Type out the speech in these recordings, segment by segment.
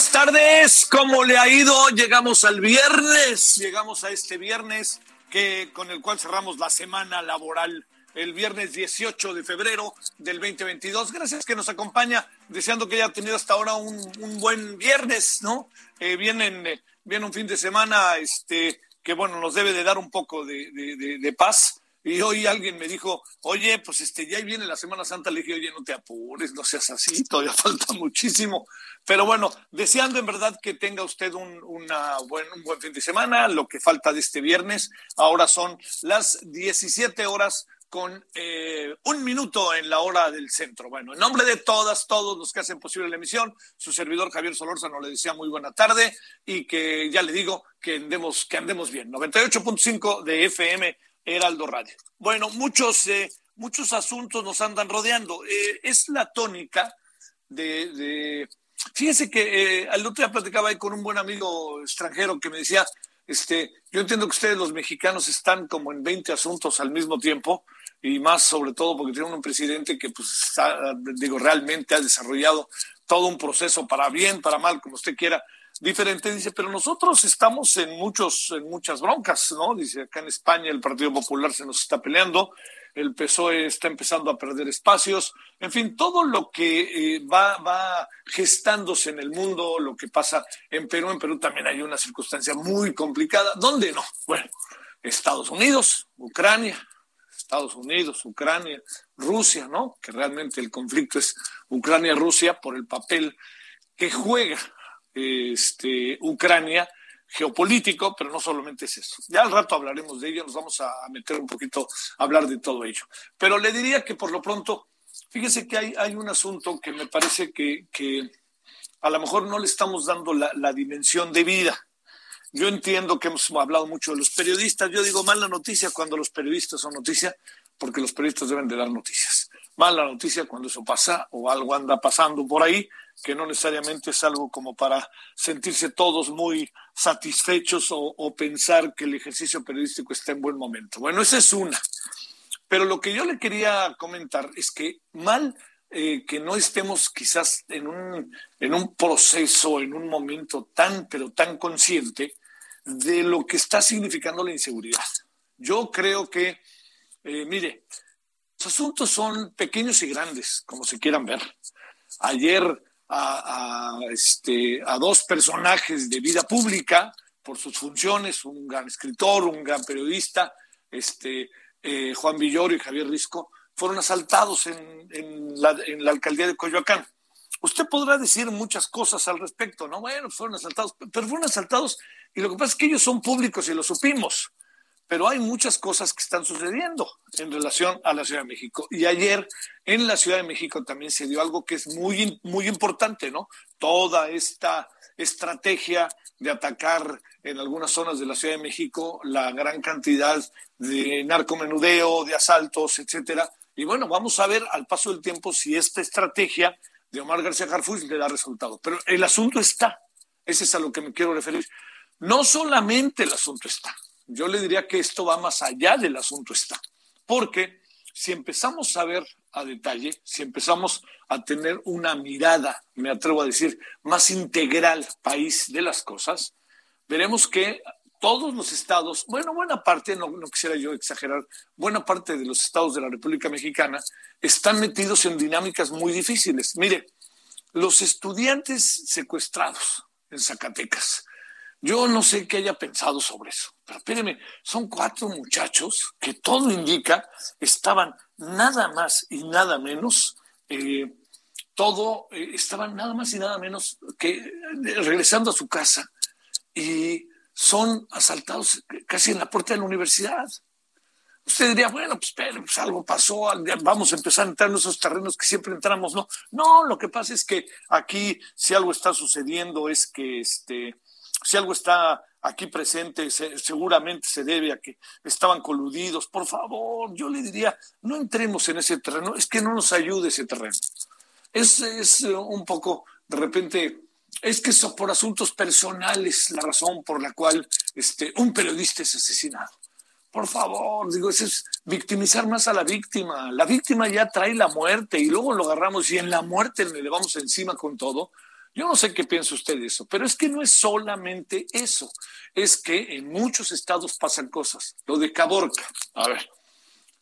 Buenas tardes, ¿cómo le ha ido? Llegamos al viernes, llegamos a este viernes que con el cual cerramos la semana laboral el viernes 18 de febrero del 2022. Gracias que nos acompaña, deseando que haya tenido hasta ahora un, buen viernes, ¿no? Eh, vienen, eh, viene un fin de semana este, que, bueno, nos debe de dar un poco de paz. Y hoy alguien me dijo, oye, pues este, ya viene la Semana Santa. Le dije, oye, no te apures, no seas así, todavía falta muchísimo. Pero bueno, deseando en verdad que tenga usted un, una buen, un buen fin de semana, lo que falta de este viernes. Ahora son las 17 horas con eh, un minuto en la hora del centro. Bueno, en nombre de todas, todos los que hacen posible la emisión, su servidor Javier Solórzano le desea muy buena tarde y que ya le digo que andemos, que andemos bien. 98.5 de FM Heraldo Radio. Bueno, muchos, eh, muchos asuntos nos andan rodeando. Eh, es la tónica de, de... Fíjense que eh, al otro día platicaba ahí con un buen amigo extranjero que me decía, este, yo entiendo que ustedes los mexicanos están como en 20 asuntos al mismo tiempo y más sobre todo porque tienen un presidente que pues está, digo realmente ha desarrollado todo un proceso para bien, para mal, como usted quiera, diferente, dice, pero nosotros estamos en muchos, en muchas broncas, ¿no? Dice, acá en España el Partido Popular se nos está peleando, el PSOE está empezando a perder espacios, en fin, todo lo que eh, va, va gestándose en el mundo, lo que pasa en Perú, en Perú también hay una circunstancia muy complicada, ¿dónde no? Bueno, Estados Unidos, Ucrania, Estados Unidos, Ucrania, Rusia, ¿no? Que realmente el conflicto es Ucrania-Rusia por el papel que juega este, Ucrania geopolítico, pero no solamente es eso. Ya al rato hablaremos de ello, nos vamos a meter un poquito a hablar de todo ello. Pero le diría que por lo pronto, fíjese que hay, hay un asunto que me parece que, que a lo mejor no le estamos dando la, la dimensión de vida. Yo entiendo que hemos hablado mucho de los periodistas. Yo digo mala noticia cuando los periodistas son noticia, porque los periodistas deben de dar noticias. Mala noticia cuando eso pasa o algo anda pasando por ahí, que no necesariamente es algo como para sentirse todos muy satisfechos o, o pensar que el ejercicio periodístico está en buen momento. Bueno, esa es una. Pero lo que yo le quería comentar es que mal eh, que no estemos quizás en un, en un proceso, en un momento tan, pero tan consciente de lo que está significando la inseguridad. Yo creo que, eh, mire, los asuntos son pequeños y grandes, como se quieran ver. Ayer este, a dos personajes de vida pública por sus funciones, un gran escritor, un gran periodista, este, eh, Juan Villoro y Javier Risco, fueron asaltados en, en, la, en, la, alcaldía de Coyoacán. Usted podrá decir muchas cosas al respecto, ¿no? Bueno, fueron asaltados, pero fueron asaltados y lo que pasa es que ellos son públicos y lo supimos, pero hay muchas cosas que están sucediendo en relación a la Ciudad de México. Y ayer en la Ciudad de México también se dio algo que es muy, muy importante, ¿no? Toda esta estrategia de atacar en algunas zonas de la Ciudad de México la gran cantidad de narcomenudeo, de asaltos, etcétera, y bueno, vamos a ver al paso del tiempo si esta estrategia de Omar García Harfuch le da resultado. Pero el asunto está, ese es a lo que me quiero referir. No solamente el asunto está, yo le diría que esto va más allá del asunto está, porque si empezamos a ver a detalle, si empezamos a tener una mirada, me atrevo a decir, más integral país de las cosas, veremos que todos los estados, bueno, buena parte, no, quisiera yo exagerar, buena parte de los estados de la República Mexicana están metidos en dinámicas muy difíciles. Mire, los estudiantes secuestrados en Zacatecas, yo no sé qué haya pensado sobre eso, pero espéreme, son cuatro muchachos que todo indica estaban nada más y nada menos, eh, todo, eh, estaban nada más y nada menos que eh, regresando a su casa y son asaltados casi en la puerta de la universidad. Usted diría, bueno, pues, pues algo pasó, vamos a empezar a entrar en esos terrenos que siempre entramos. No, no, lo que pasa es que aquí, si algo está sucediendo, es que este, si algo está aquí presente, seguramente se debe a que estaban coludidos. Por favor, yo le diría, no entremos en ese terreno, es que no nos ayude ese terreno. Es, es un poco, de repente, es que es por asuntos personales la razón por la cual este, un periodista es asesinado. Por favor, digo, eso es victimizar más a la víctima. La víctima ya trae la muerte y luego lo agarramos y en la muerte le vamos encima con todo. Yo no sé qué piensa usted de eso, pero es que no es solamente eso, es que en muchos estados pasan cosas. Lo de Caborca, a ver,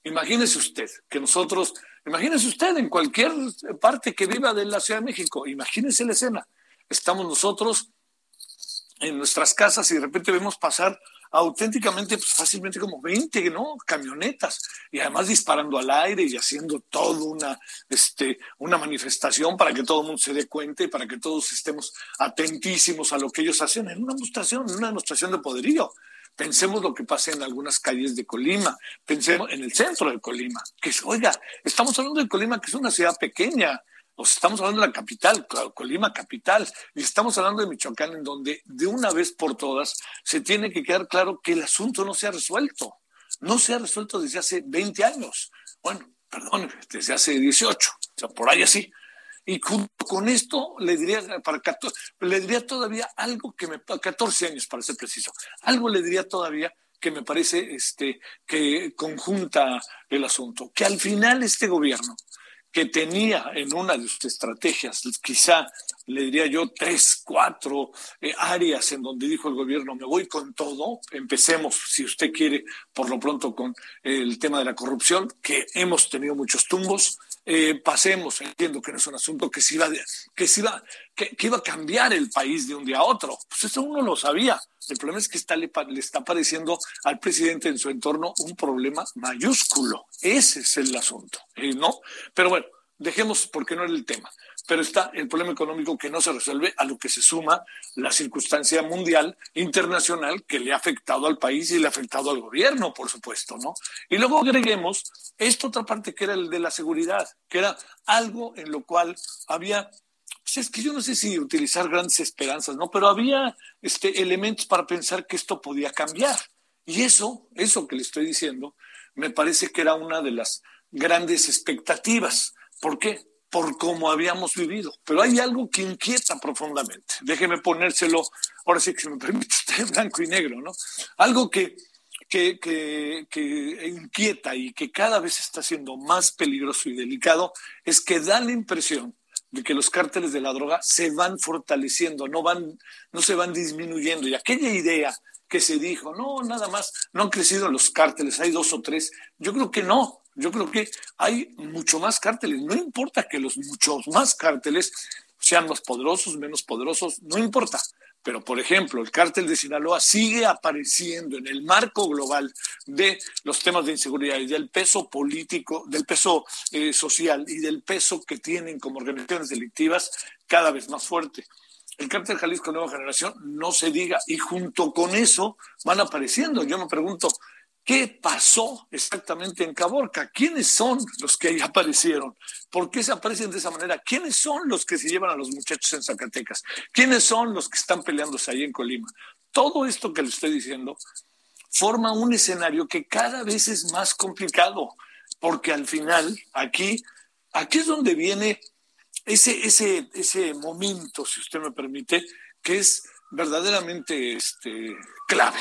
imagínese usted que nosotros, imagínese usted en cualquier parte que viva de la Ciudad de México, imagínese la escena estamos nosotros en nuestras casas y de repente vemos pasar auténticamente, pues fácilmente como 20, ¿no? Camionetas y además disparando al aire y haciendo toda una, este, una manifestación para que todo el mundo se dé cuenta y para que todos estemos atentísimos a lo que ellos hacen en una demostración, una demostración de poderío. Pensemos lo que pasa en algunas calles de Colima, pensemos en el centro de Colima, que es, oiga, estamos hablando de Colima, que es una ciudad pequeña, estamos hablando de la capital, Colima capital, y estamos hablando de Michoacán, en donde de una vez por todas se tiene que quedar claro que el asunto no se ha resuelto. No se ha resuelto desde hace 20 años. Bueno, perdón, desde hace 18, o sea, por ahí así. Y con esto le diría, para 14, le diría todavía algo que me, 14 años para ser preciso, algo le diría todavía que me parece este, que conjunta el asunto, que al final este gobierno que tenía en una de sus estrategias, quizá le diría yo tres, cuatro eh, áreas en donde dijo el gobierno, me voy con todo, empecemos, si usted quiere, por lo pronto con el tema de la corrupción, que hemos tenido muchos tumbos, eh, pasemos, entiendo que no es un asunto que se iba, que, se iba, que, iba a cambiar el país de un día a otro. Pues eso uno lo sabía. El problema es que está, le, está apareciendo al presidente en su entorno un problema mayúsculo. Ese es el asunto, eh, ¿no? Pero bueno, dejemos porque no era el tema. Pero está el problema económico que no se resuelve, a lo que se suma la circunstancia mundial, internacional, que le ha afectado al país y le ha afectado al gobierno, por supuesto, ¿no? Y luego agreguemos esta otra parte que era el de la seguridad, que era algo en lo cual había es que yo no sé si utilizar grandes esperanzas, ¿no? Pero había este, elementos para pensar que esto podía cambiar. Y eso, eso que le estoy diciendo, me parece que era una de las grandes expectativas. ¿Por qué? Por cómo habíamos vivido. Pero hay algo que inquieta profundamente. Déjeme ponérselo, ahora sí que se me permite blanco y negro, ¿no? Algo que, que, que inquieta y que cada vez está siendo más peligroso y delicado es que da la impresión de que los cárteles de la droga se van fortaleciendo, no van, no se van disminuyendo. Y aquella idea que se dijo, no, nada más, no han crecido los cárteles, hay dos o tres. Yo creo que no, yo creo que hay mucho más cárteles. No importa que los muchos más cárteles sean más poderosos, menos poderosos, no importa. Pero, por ejemplo, el cártel de Sinaloa sigue apareciendo en el marco global de los temas de inseguridad y del peso político, del peso eh, social y del peso que tienen como organizaciones delictivas cada vez más fuerte. El cártel Jalisco Nueva Generación no se diga y junto con eso van apareciendo. Yo me pregunto, ¿Qué pasó exactamente en Caborca? ¿Quiénes son los que ahí aparecieron? ¿Por qué se aparecen de esa manera? ¿Quiénes son los que se llevan a los muchachos en Zacatecas? ¿Quiénes son los que están peleándose ahí en Colima? Todo esto que le estoy diciendo forma un escenario que cada vez es más complicado, porque al final aquí, aquí es donde viene ese, ese, ese momento, si usted me permite, que es verdaderamente este, clave.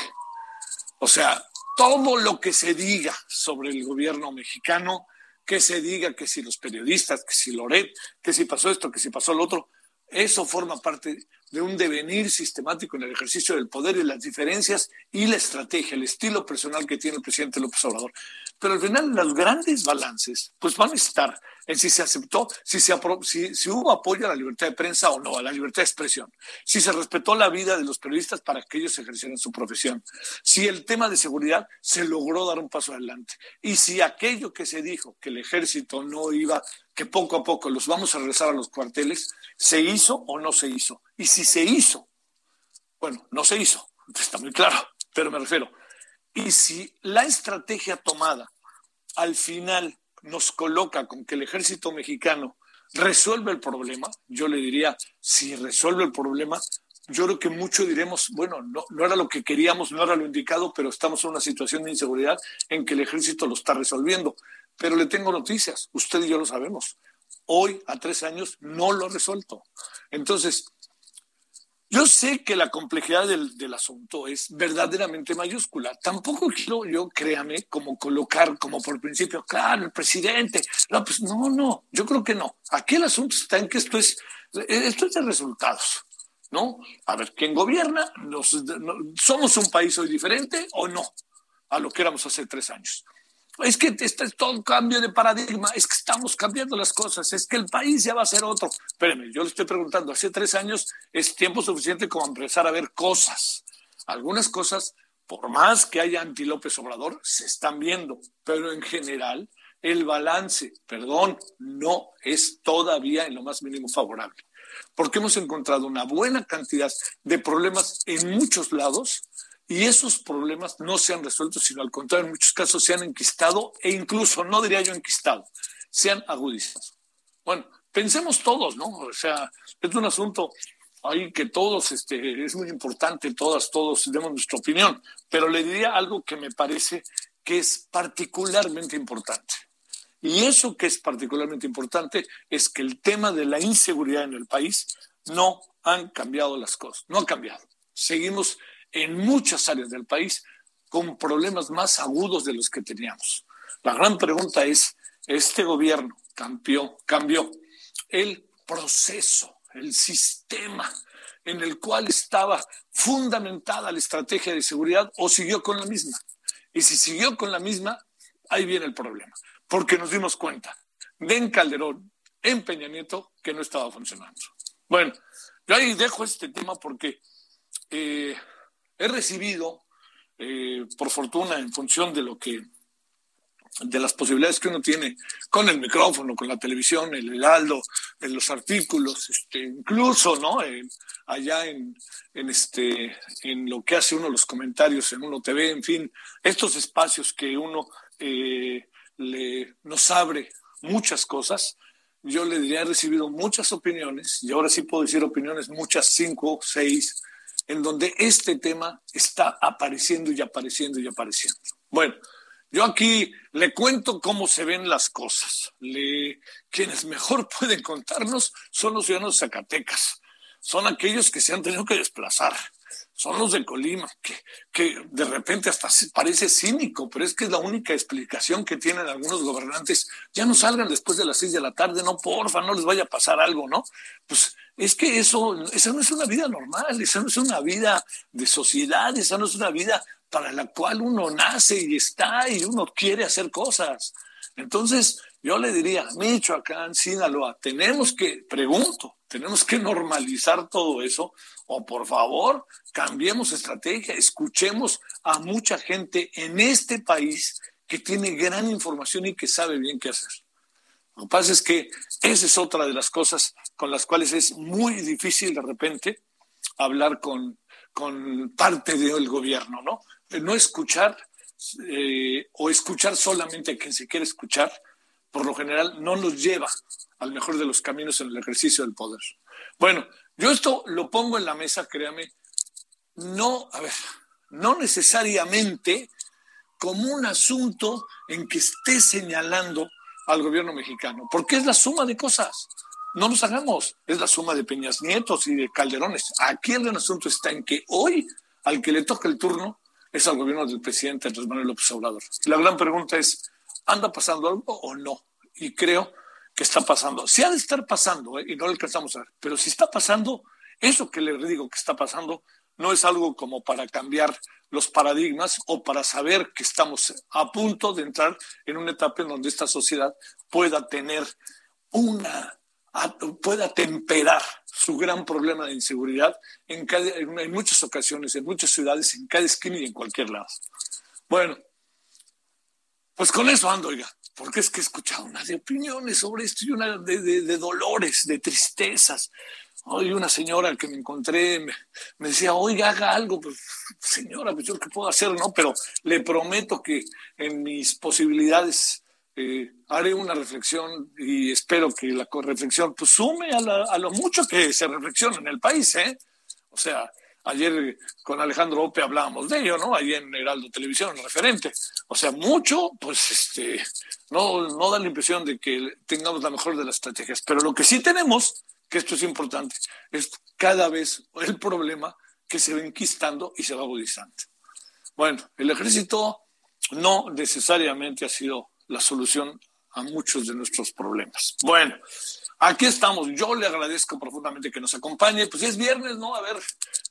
O sea, todo lo que se diga sobre el gobierno mexicano, que se diga que si los periodistas, que si Loret, que si pasó esto, que si pasó lo otro, eso forma parte de un devenir sistemático en el ejercicio del poder y las diferencias y la estrategia, el estilo personal que tiene el presidente López Obrador. Pero al final los grandes balances pues van a estar en si se aceptó, si, se si, hubo apoyo a la libertad de prensa o no, a la libertad de expresión, si se respetó la vida de los periodistas para que ellos ejercieran su profesión, si el tema de seguridad se logró dar un paso adelante y si aquello que se dijo, que el ejército no iba, que poco a poco los vamos a regresar a los cuarteles, se hizo o no se hizo. Y si se hizo, bueno, no se hizo, está muy claro, pero me refiero, y si la estrategia tomada al final nos coloca con que el ejército mexicano resuelve el problema, yo le diría, si resuelve el problema, yo creo que mucho diremos, bueno, no, no era lo que queríamos, no era lo indicado, pero estamos en una situación de inseguridad en que el ejército lo está resolviendo. Pero le tengo noticias, usted y yo lo sabemos. Hoy, a tres años, no lo ha resuelto. Entonces, yo sé que la complejidad del, del, asunto es verdaderamente mayúscula. Tampoco quiero yo, créame, como colocar como por principio, claro, el presidente. No, pues no, no, yo creo que no. Aquí el asunto está en que esto es, esto es de resultados, ¿no? A ver, ¿quién gobierna? Nos, no, ¿Somos un país hoy diferente o no? A lo que éramos hace tres años es que este es todo un cambio de paradigma, es que estamos cambiando las cosas, es que el país ya va a ser otro. Espérenme, yo le estoy preguntando, hace tres años es tiempo suficiente como empezar a ver cosas. Algunas cosas, por más que haya anti López Obrador, se están viendo, pero en general el balance, perdón, no es todavía en lo más mínimo favorable, porque hemos encontrado una buena cantidad de problemas en muchos lados y esos problemas no se han resuelto, sino al contrario, en muchos casos se han enquistado e incluso, no diría yo enquistado, se han agudizado. Bueno, pensemos todos, ¿no? O sea, es un asunto ahí que todos, este, es muy importante, todas, todos demos nuestra opinión, pero le diría algo que me parece que es particularmente importante. Y eso que es particularmente importante es que el tema de la inseguridad en el país no han cambiado las cosas, no ha cambiado. Seguimos en muchas áreas del país con problemas más agudos de los que teníamos. La gran pregunta es, ¿este gobierno cambió, cambió el proceso, el sistema en el cual estaba fundamentada la estrategia de seguridad o siguió con la misma? Y si siguió con la misma, ahí viene el problema, porque nos dimos cuenta de en Calderón, en Peña Nieto, que no estaba funcionando. Bueno, yo ahí dejo este tema porque eh, He recibido, eh, por fortuna, en función de lo que de las posibilidades que uno tiene con el micrófono, con la televisión, el heraldo, en los artículos, este, incluso, ¿no? allá en, en, este, en lo que hace uno los comentarios en Uno TV, en fin, estos espacios que uno eh, le, nos abre muchas cosas. Yo le diría, he recibido muchas opiniones, y ahora sí puedo decir opiniones, muchas, cinco, seis, en donde este tema está apareciendo y apareciendo y apareciendo. Bueno, yo aquí le cuento cómo se ven las cosas. Quienes mejor pueden contarnos son los ciudadanos de Zacatecas. Son aquellos que se han tenido que desplazar. Son los de Colima, que, que de repente hasta parece cínico, pero es que es la única explicación que tienen algunos gobernantes. Ya no salgan después de las seis de la tarde, no, porfa, no les vaya a pasar algo, ¿no? Pues es que eso, esa no es una vida normal, esa no es una vida de sociedad, esa no es una vida para la cual uno nace y está y uno quiere hacer cosas. Entonces, yo le diría, Michoacán, Sinaloa, tenemos que, pregunto, tenemos que normalizar todo eso o por favor, cambiemos estrategia, escuchemos a mucha gente en este país que tiene gran información y que sabe bien qué hacer. Lo que pasa es que esa es otra de las cosas con las cuales es muy difícil de repente hablar con, con parte del gobierno, ¿no? No escuchar eh, o escuchar solamente a quien se quiere escuchar, por lo general no nos lleva al mejor de los caminos en el ejercicio del poder. Bueno, yo esto lo pongo en la mesa, créame, no, a ver, no necesariamente como un asunto en que esté señalando al gobierno mexicano, porque es la suma de cosas. No nos hagamos, es la suma de Peñas Nietos y de Calderones. Aquí el gran asunto está en que hoy al que le toca el turno es al gobierno del presidente Andrés Manuel López Obrador. La gran pregunta es, ¿anda pasando algo o no? Y creo que está pasando. Si ha de estar pasando, ¿eh? y no lo alcanzamos a ver, pero si está pasando, Eso que les digo que está pasando no es algo como para cambiar los paradigmas o para saber que estamos a punto de entrar en una etapa en donde esta sociedad pueda tener una pueda temperar su gran problema de inseguridad en, en, muchas ocasiones, en muchas ciudades, en cada esquina y en cualquier lado. Bueno, pues con eso ando, oiga, porque es que he escuchado una de opiniones sobre esto y una de, de dolores, de tristezas, Hoy una señora que me encontré me, decía, oiga, haga algo, pues señora, pues yo qué puedo hacer, ¿no? Pero le prometo que en mis posibilidades eh, haré una reflexión y espero que la reflexión pues sume a, a lo mucho que se reflexiona en el país, ¿eh? O sea, ayer con Alejandro Ope hablábamos de ello, ¿no? Ahí en Heraldo Televisión, el referente. O sea, mucho, pues este, no, no da la impresión de que tengamos la mejor de las estrategias, pero lo que sí tenemos que esto es importante, es cada vez el problema que se va enquistando y se va agudizando. Bueno, el ejército no necesariamente ha sido la solución a muchos de nuestros problemas. Bueno, aquí estamos. Yo le agradezco profundamente que nos acompañe. Pues es viernes, ¿no? A ver,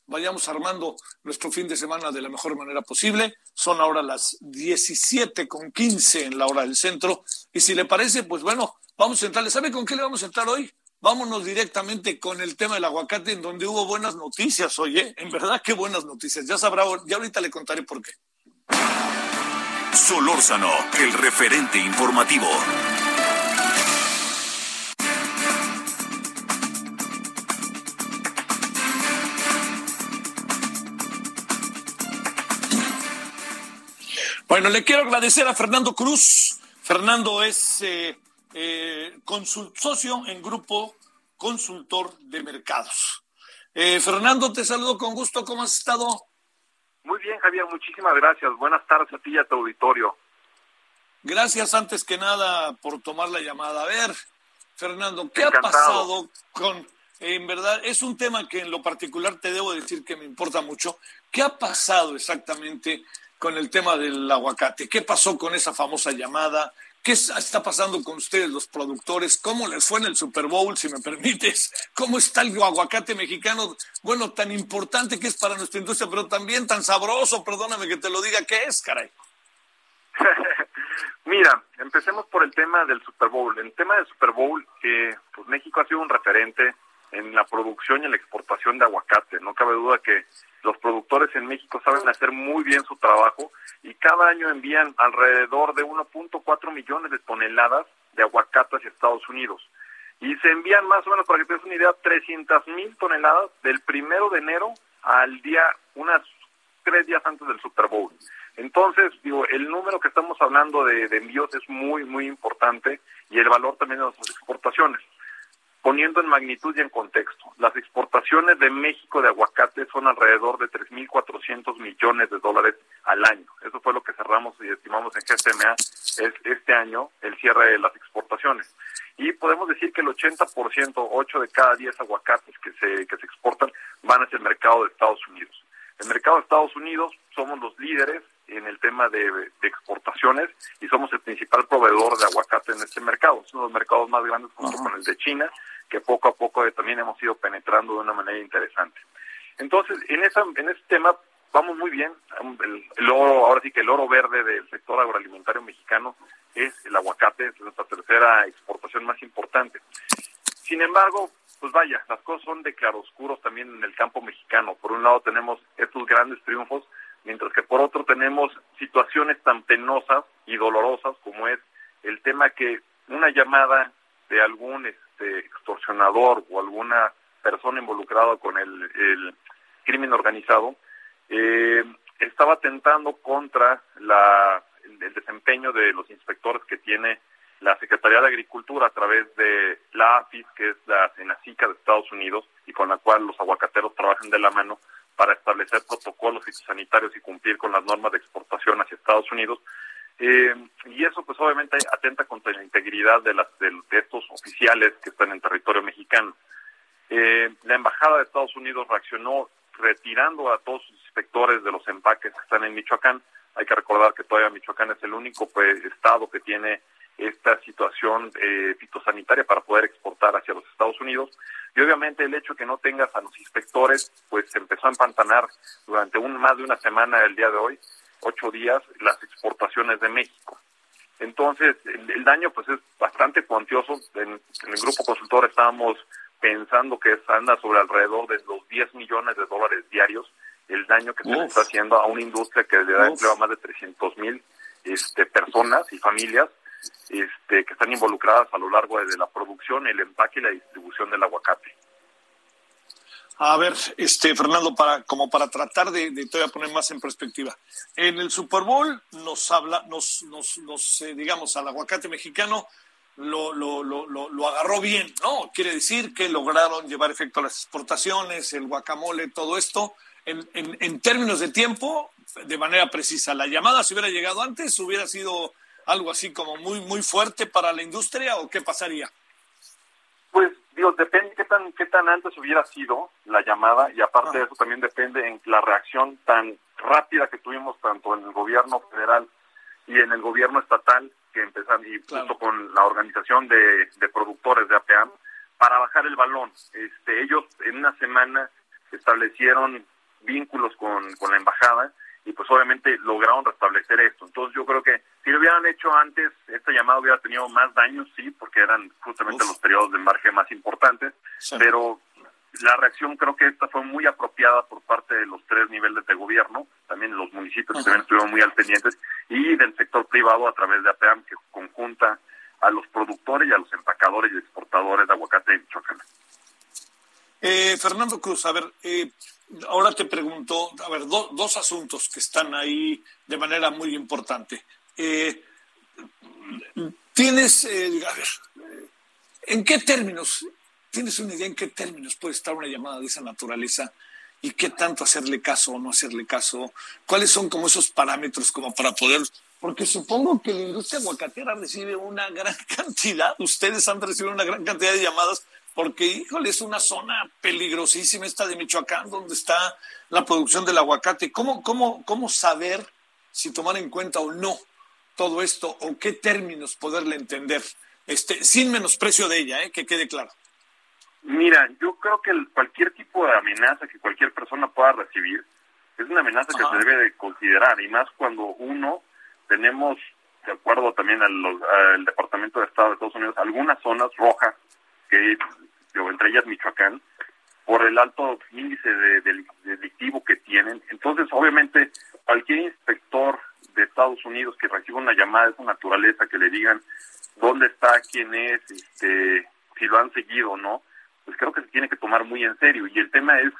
vayamos armando nuestro fin de semana de la mejor manera posible. Son ahora las 17 con 15 en la hora del centro. Y si le parece, pues bueno, vamos a entrarle. ¿Sabe con qué le vamos a entrar hoy? Vámonos directamente con el tema del aguacate, en donde hubo buenas noticias, oye, en verdad qué buenas noticias. Ya sabrá, ya ahorita le contaré por qué. Solórzano, el referente informativo. Bueno, le quiero agradecer a Fernando Cruz. Fernando es eh, eh, socio en Grupo Consultor de Mercados. Eh, Fernando, te saludo con gusto. ¿Cómo has estado? Muy bien, Javier. Muchísimas gracias. Buenas tardes a ti y a tu auditorio. Gracias antes que nada por tomar la llamada. A ver, Fernando, ¿qué ha pasado con... En verdad, es un tema que en lo particular te debo decir que me importa mucho. ¿Qué ha pasado exactamente con el tema del aguacate? ¿Qué pasó con esa famosa llamada? ¿Qué está pasando con ustedes, los productores? ¿Cómo les fue en el Super Bowl, si me permites? ¿Cómo está el aguacate mexicano? Bueno, tan importante que es para nuestra industria, pero también tan sabroso, perdóname que te lo diga, ¿qué es, caray? Mira, empecemos por el tema del Super Bowl. El tema del Super Bowl, que pues México ha sido un referente en la producción y en la exportación de aguacate. No cabe duda que los productores en México saben hacer muy bien su trabajo y cada año envían alrededor de 1.4 millones de toneladas de aguacate hacia Estados Unidos. Y se envían más o menos, para que te des una idea, 300 mil toneladas del primero de enero al día, unas tres días antes del Super Bowl. Entonces, digo, el número que estamos hablando de, de envíos es muy, muy importante y el valor también de nuestras exportaciones poniendo en magnitud y en contexto, las exportaciones de México de aguacate son alrededor de 3.400 millones de dólares al año. Eso fue lo que cerramos y estimamos en GSMA es este año, el cierre de las exportaciones. Y podemos decir que el 80%, 8 de cada 10 aguacates que se, que se exportan van hacia el mercado de Estados Unidos. El mercado de Estados Unidos somos los líderes en el tema de, exportaciones y somos el principal proveedor de aguacate en este mercado. Es uno de los mercados más grandes junto con el de China que poco a poco también hemos ido penetrando de una manera interesante. Entonces, en, esa, en ese tema vamos muy bien. El, oro, ahora sí que el oro verde del sector agroalimentario mexicano es el aguacate, es nuestra tercera exportación más importante. Sin embargo, pues vaya, las cosas son de claroscuros también en el campo mexicano. Por un lado tenemos estos grandes triunfos, mientras que por otro tenemos situaciones tan penosas y dolorosas como es el tema que una llamada de algún este, extorsionador o alguna persona involucrada con el, crimen organizado eh, estaba atentando contra la, el, desempeño de los inspectores que tiene la Secretaría de Agricultura a través de la AFIS, que es la SENACICA de Estados Unidos, y con la cual los aguacateros trabajan de la mano para establecer protocolos fitosanitarios y cumplir con las normas de exportación hacia Estados Unidos. Eh, y eso pues obviamente atenta contra la integridad de, las, de, estos oficiales que están en territorio mexicano. Eh, la Embajada de Estados Unidos reaccionó retirando a todos sus inspectores de los empaques que están en Michoacán. Hay que recordar que todavía Michoacán es el único pues, estado que tiene esta situación eh, fitosanitaria para poder exportar hacia los Estados Unidos. Y obviamente el hecho de que no tengas a los inspectores, pues se empezó a empantanar durante un, más de una semana el día de hoy, ocho días, las exportaciones de México. Entonces, el, daño pues es bastante cuantioso. En, el grupo consultor estábamos pensando que anda sobre alrededor de los 10 millones de dólares diarios el daño que se le está haciendo a una industria que le da empleo a más de 300 mil este, personas y familias este, que están involucradas a lo largo de la producción, el empaque y la distribución del aguacate. A ver, este Fernando, para como para tratar de, de todavía poner más en perspectiva. En el Super Bowl nos habla, nos, nos, nos eh, digamos, al aguacate mexicano lo, lo, lo, lo, agarró bien, ¿no? Quiere decir que lograron llevar efecto a las exportaciones, el guacamole, todo esto, en, en, en términos de tiempo, de manera precisa. La llamada, si hubiera llegado antes, hubiera sido algo así como muy, muy fuerte para la industria o qué pasaría? Pues, digo, depende qué tan, qué tan antes hubiera sido la llamada y aparte de eso también depende en la reacción tan rápida que tuvimos tanto en el gobierno federal y en el gobierno estatal que empezaron y junto con la organización de, de productores de APAM para bajar el balón. Este, ellos en una semana establecieron vínculos con, con la embajada y pues obviamente lograron restablecer esto. Entonces yo creo que si lo hubieran hecho antes, esta llamada hubiera tenido más daños, sí, porque eran justamente los periodos de margen más importantes, pero la reacción creo que esta fue muy apropiada por parte de los tres niveles de gobierno, también los municipios que también estuvieron muy al pendientes, y del sector privado a través de APAM, que conjunta a los productores y a los empacadores y exportadores de aguacate en Michoacán. Eh, Fernando Cruz, a ver, eh, ahora te pregunto, a ver, dos asuntos que están ahí de manera muy importante. Eh, tienes, eh, a ver, ¿en qué términos, tienes una idea en qué términos puede estar una llamada de esa naturaleza? ¿Y qué tanto hacerle caso o no hacerle caso? ¿Cuáles son como esos parámetros como para poder porque supongo que la industria aguacatera recibe una gran cantidad, ustedes han recibido una gran cantidad de llamadas porque, híjole, es una zona peligrosísima esta de Michoacán, donde está la producción del aguacate. ¿Cómo, cómo, cómo saber si tomar en cuenta o no todo esto, o qué términos poderle entender, este, sin menosprecio de ella, ¿eh? que quede claro? Mira, yo creo que cualquier tipo de amenaza que cualquier persona pueda recibir es una amenaza que se debe de considerar, y más cuando uno tenemos, de acuerdo también al, al Departamento de Estado de Estados Unidos, algunas zonas rojas que entre ellas Michoacán, por el alto índice de, delictivo que tienen. Entonces, obviamente, cualquier inspector de Estados Unidos que reciba una llamada de esa naturaleza, que le digan dónde está, quién es, este, si lo han seguido o no, pues creo que se tiene que tomar muy en serio. Y el tema es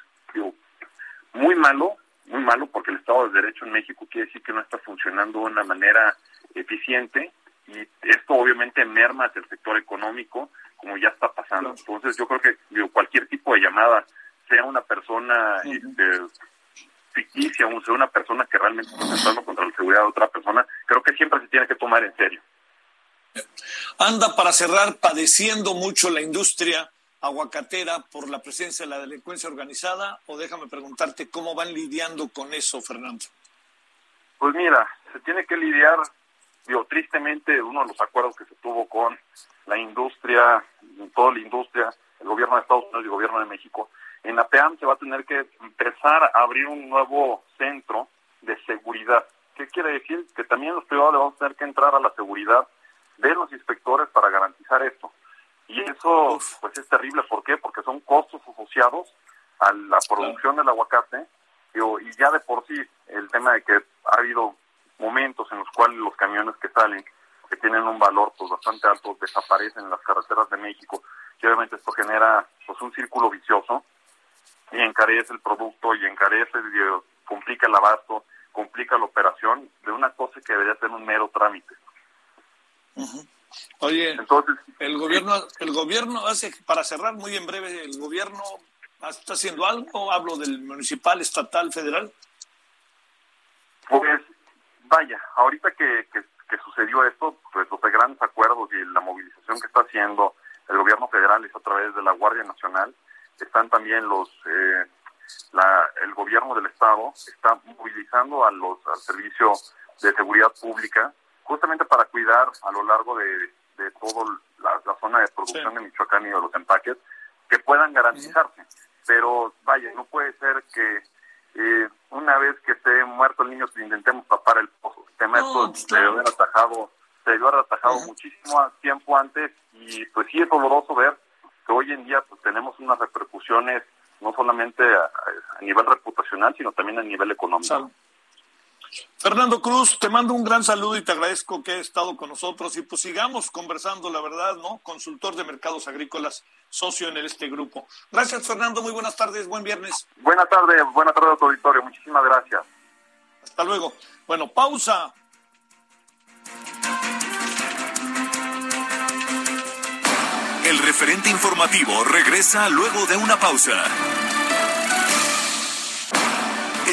muy malo, muy malo, porque el Estado de Derecho en México quiere decir que no está funcionando de una manera eficiente y esto obviamente merma el sector económico como ya está pasando. Entonces yo creo que cualquier tipo de llamada, sea una persona este, ficticia o sea una persona que realmente está tratando contra la seguridad de otra persona, creo que siempre se tiene que tomar en serio. Anda para cerrar padeciendo mucho la industria aguacatera por la presencia de la delincuencia organizada o déjame preguntarte cómo van lidiando con eso, Fernando. Pues mira, se tiene que lidiar Digo, tristemente, uno de los acuerdos que se tuvo con la industria, toda la industria, el gobierno de Estados Unidos y el gobierno de México, en la PEAM se va a tener que empezar a abrir un nuevo centro de seguridad. ¿Qué quiere decir? Que también los privados le vamos a tener que entrar a la seguridad de los inspectores para garantizar esto. Y eso pues es terrible. ¿Por qué? Porque son costos asociados a la producción del aguacate. y ya de por sí el tema de que ha habido momentos en los cuales los camiones que salen, que tienen un valor pues bastante alto, desaparecen en las carreteras de México y obviamente esto genera pues un círculo vicioso y encarece el producto y encarece, y complica el abasto, complica la operación de una cosa que debería ser un mero trámite. Oye, Entonces, el gobierno, el gobierno hace, para cerrar muy en breve, el gobierno está haciendo algo, hablo del municipal, estatal, federal. Pues vaya, ahorita que, que, sucedió esto, pues los grandes acuerdos y la movilización que está haciendo el gobierno federal es a través de la Guardia Nacional, están también los, eh, la, el gobierno del estado está movilizando a los, al servicio de seguridad pública justamente para cuidar a lo largo de, de toda la, zona de producción de Michoacán y de los empaques, que puedan garantizarse. Pero vaya, no puede ser que eh, una vez que esté muerto el niño, intentemos tapar el pozo. El tema esto se debe haber atajado, se debe haber atajado muchísimo tiempo antes y pues sí es doloroso ver que hoy en día pues tenemos unas repercusiones no solamente a, nivel reputacional, sino también a nivel económico. Fernando Cruz, te mando un gran saludo y te agradezco que hayas estado con nosotros y pues sigamos conversando, la verdad, ¿no? Consultor de mercados agrícolas, socio en este grupo. Gracias, Fernando, muy buenas tardes, buen viernes. Buenas tardes, buenas tardes a tu auditorio, muchísimas gracias. Hasta luego. Bueno, pausa. El referente informativo regresa luego de una pausa.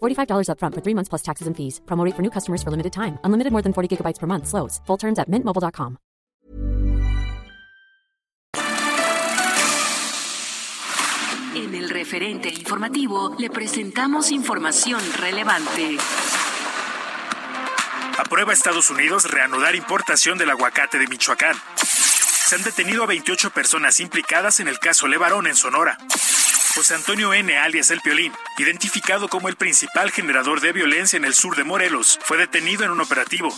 $45 upfront for three months plus taxes and fees. Promo for new customers for limited time. Unlimited more than 40 gigabytes per month. Slows. Full terms at mintmobile.com. En el referente informativo le presentamos información relevante. Aprueba Estados Unidos reanudar importación del aguacate de Michoacán. Se han detenido a 28 personas implicadas en el caso Levarón en Sonora. José Antonio N., alias El Piolín, identificado como el principal generador de violencia en el sur de Morelos, fue detenido en un operativo.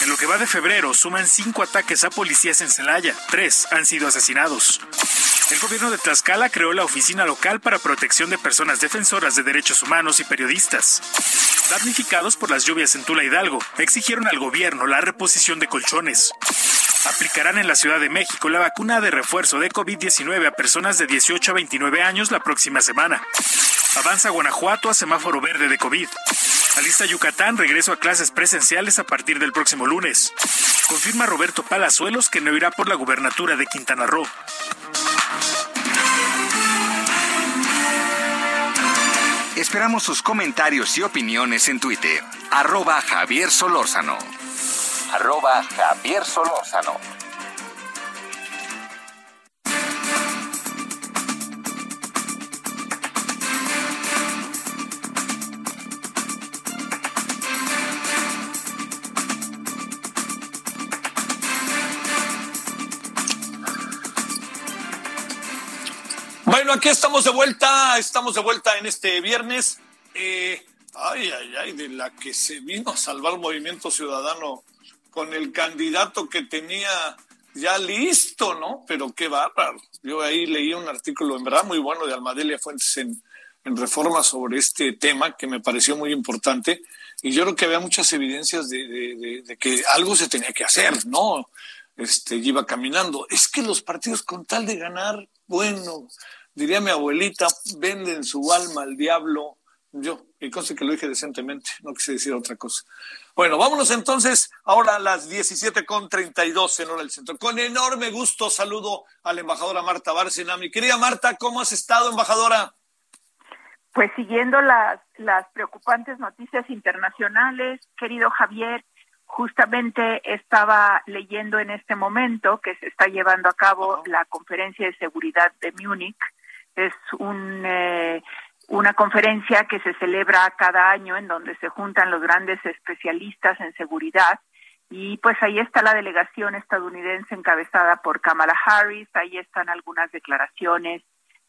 En lo que va de febrero, suman cinco ataques a policías en Celaya. Tres han sido asesinados. El gobierno de Tlaxcala creó la Oficina Local para Protección de Personas Defensoras de Derechos Humanos y Periodistas. Damnificados por las lluvias en Tula Hidalgo, exigieron al gobierno la reposición de colchones. Aplicarán en la Ciudad de México la vacuna de refuerzo de COVID-19 a personas de 18 a 29 años la próxima semana. Avanza Guanajuato a semáforo verde de COVID. Alista Yucatán regreso a clases presenciales a partir del próximo lunes. Confirma Roberto Palazuelos que no irá por la gubernatura de Quintana Roo. Esperamos sus comentarios y opiniones en Twitter. Arroba Javier Solórzano arroba Javier Solórzano. Bueno, aquí estamos de vuelta, estamos de vuelta en este viernes. Eh, ay, ay, ay, de la que se vino a salvar Movimiento Ciudadano con el candidato que tenía ya listo, ¿no? Pero qué bárbaro. Yo ahí leí un artículo en verdad muy bueno de Almadelia Fuentes en, Reforma sobre este tema que me pareció muy importante y yo creo que había muchas evidencias de, que algo se tenía que hacer, ¿no? Este, iba caminando. Es que los partidos con tal de ganar, bueno, diría mi abuelita, venden su alma al diablo. Yo, y cosa que lo dije decentemente, no quise decir otra cosa. Bueno, vámonos entonces ahora a las 17.32 en hora del centro. Con enorme gusto saludo a la embajadora Marta Bárcena. Mi querida Marta, ¿cómo has estado, embajadora? Pues siguiendo las, las preocupantes noticias internacionales, querido Javier, justamente estaba leyendo en este momento que se está llevando a cabo la conferencia de seguridad de Múnich. Es un eh, una conferencia que se celebra cada año en donde se juntan los grandes especialistas en seguridad y pues ahí está la delegación estadounidense encabezada por Kamala Harris, ahí están algunas declaraciones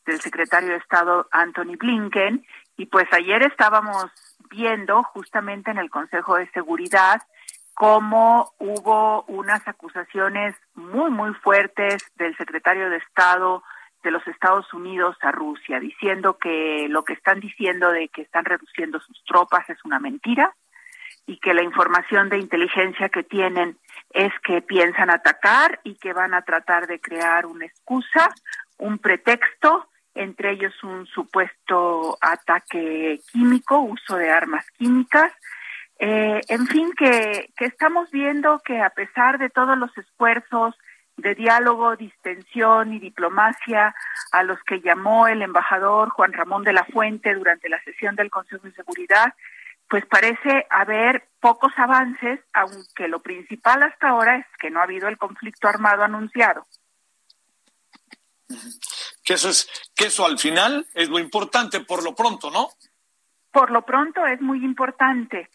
del secretario de Estado Anthony Blinken y pues ayer estábamos viendo justamente en el Consejo de Seguridad cómo hubo unas acusaciones muy muy fuertes del secretario de Estado de los Estados Unidos a Rusia, diciendo que lo que están diciendo de que están reduciendo sus tropas es una mentira y que la información de inteligencia que tienen es que piensan atacar y que van a tratar de crear una excusa, un pretexto, entre ellos un supuesto ataque químico, uso de armas químicas. Eh, en fin, que, que estamos viendo que a pesar de todos los esfuerzos de diálogo, distensión y diplomacia a los que llamó el embajador Juan Ramón de la Fuente durante la sesión del Consejo de Seguridad, pues parece haber pocos avances, aunque lo principal hasta ahora es que no ha habido el conflicto armado anunciado. Que eso es, que eso al final es lo importante por lo pronto, ¿no? Por lo pronto es muy importante,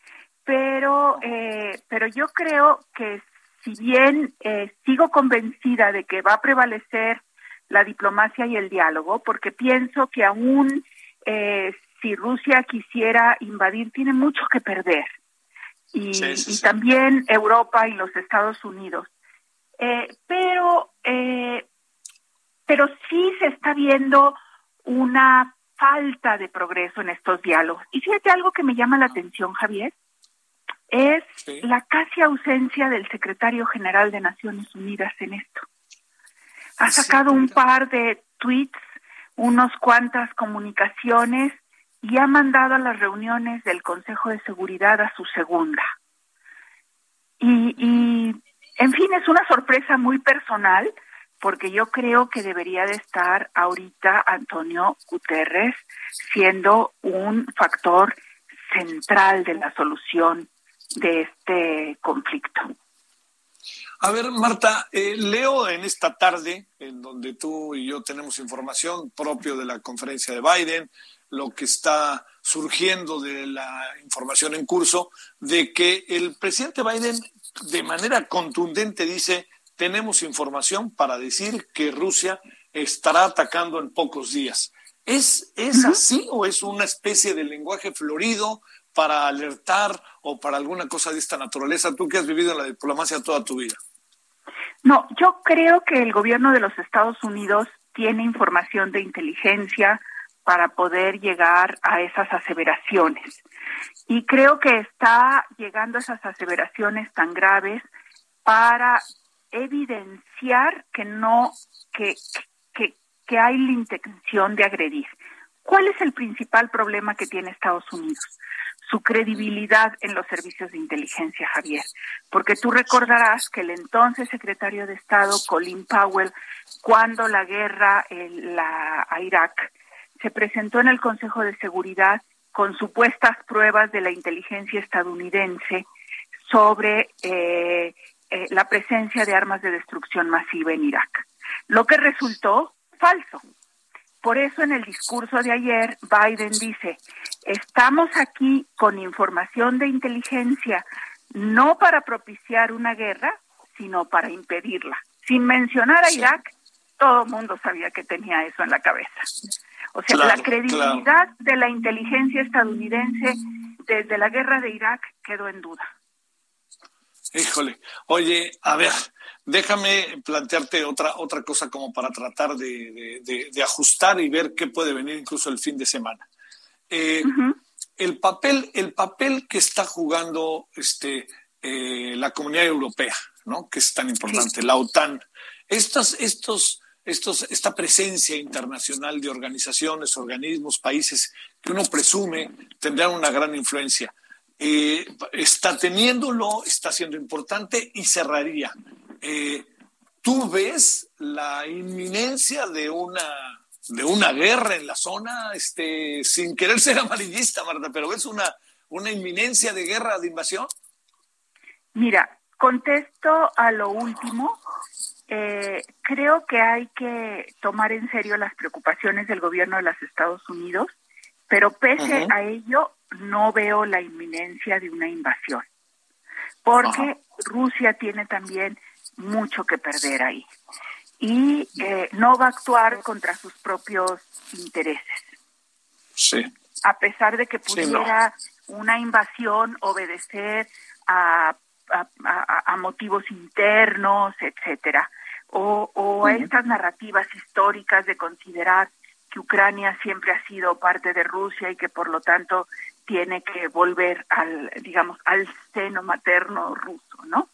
pero, eh, pero yo creo que si bien eh, sigo convencida de que va a prevalecer la diplomacia y el diálogo, porque pienso que aún eh, si Rusia quisiera invadir, tiene mucho que perder. Y, también Europa y los Estados Unidos. Eh, pero, pero sí se está viendo una falta de progreso en estos diálogos. Y fíjate algo que me llama la atención, Javier es la casi ausencia del secretario general de Naciones Unidas en esto. Ha sacado un par de tweets, unos cuantas comunicaciones y ha mandado a las reuniones del Consejo de Seguridad a su segunda. Y, y, en fin, es una sorpresa muy personal porque yo creo que debería de estar ahorita Antonio Guterres siendo un factor central de la solución de este conflicto. A ver, Marta, eh, leo en esta tarde, en donde tú y yo tenemos información propio de la conferencia de Biden, lo que está surgiendo de la información en curso, de que el presidente Biden de manera contundente dice, tenemos información para decir que Rusia estará atacando en pocos días. ¿Es, es así o es una especie de lenguaje florido para alertar o para alguna cosa de esta naturaleza? Tú que has vivido en la diplomacia toda tu vida. No, yo creo que el gobierno de los Estados Unidos tiene información de inteligencia para poder llegar a esas aseveraciones. Y creo que está llegando a esas aseveraciones tan graves para evidenciar que no, que, que, que hay la intención de agredir. ¿Cuál es el principal problema que tiene Estados Unidos? su credibilidad en los servicios de inteligencia, Javier. Porque tú recordarás que el entonces secretario de Estado, Colin Powell, cuando la guerra en la, a Irak se presentó en el Consejo de Seguridad con supuestas pruebas de la inteligencia estadounidense sobre eh, eh, la presencia de armas de destrucción masiva en Irak, lo que resultó falso. Por eso en el discurso de ayer Biden dice, estamos aquí con información de inteligencia, no para propiciar una guerra, sino para impedirla. Sin mencionar a Irak, todo el mundo sabía que tenía eso en la cabeza. O sea, la credibilidad de la inteligencia estadounidense desde la guerra de Irak quedó en duda. Híjole, oye, a ver, déjame plantearte otra, otra cosa como para tratar de, ajustar y ver qué puede venir incluso el fin de semana. Eh, el, papel, el papel que está jugando este, eh, la comunidad europea, ¿no? que es tan importante, la OTAN, estos, estos, estos, esta presencia internacional de organizaciones, organismos, países que uno presume tendrán una gran influencia eh, está teniéndolo, está siendo importante y cerraría. Eh, ¿Tú ves la inminencia de una de una guerra en la zona, este, sin querer ser amarillista, Marta, pero ves una, una inminencia de guerra, de invasión? Mira, contesto a lo último. Eh, creo que hay que tomar en serio las preocupaciones del gobierno de los Estados Unidos, pero pese a ello, no veo la inminencia de una invasión, porque Rusia tiene también mucho que perder ahí y eh, no va a actuar contra sus propios intereses. Sí. A pesar de que pudiera una invasión obedecer a, a, motivos internos, etcétera, o, a estas narrativas históricas de considerar que Ucrania siempre ha sido parte de Rusia y que por lo tanto tiene que volver al, digamos, al seno materno ruso, ¿no?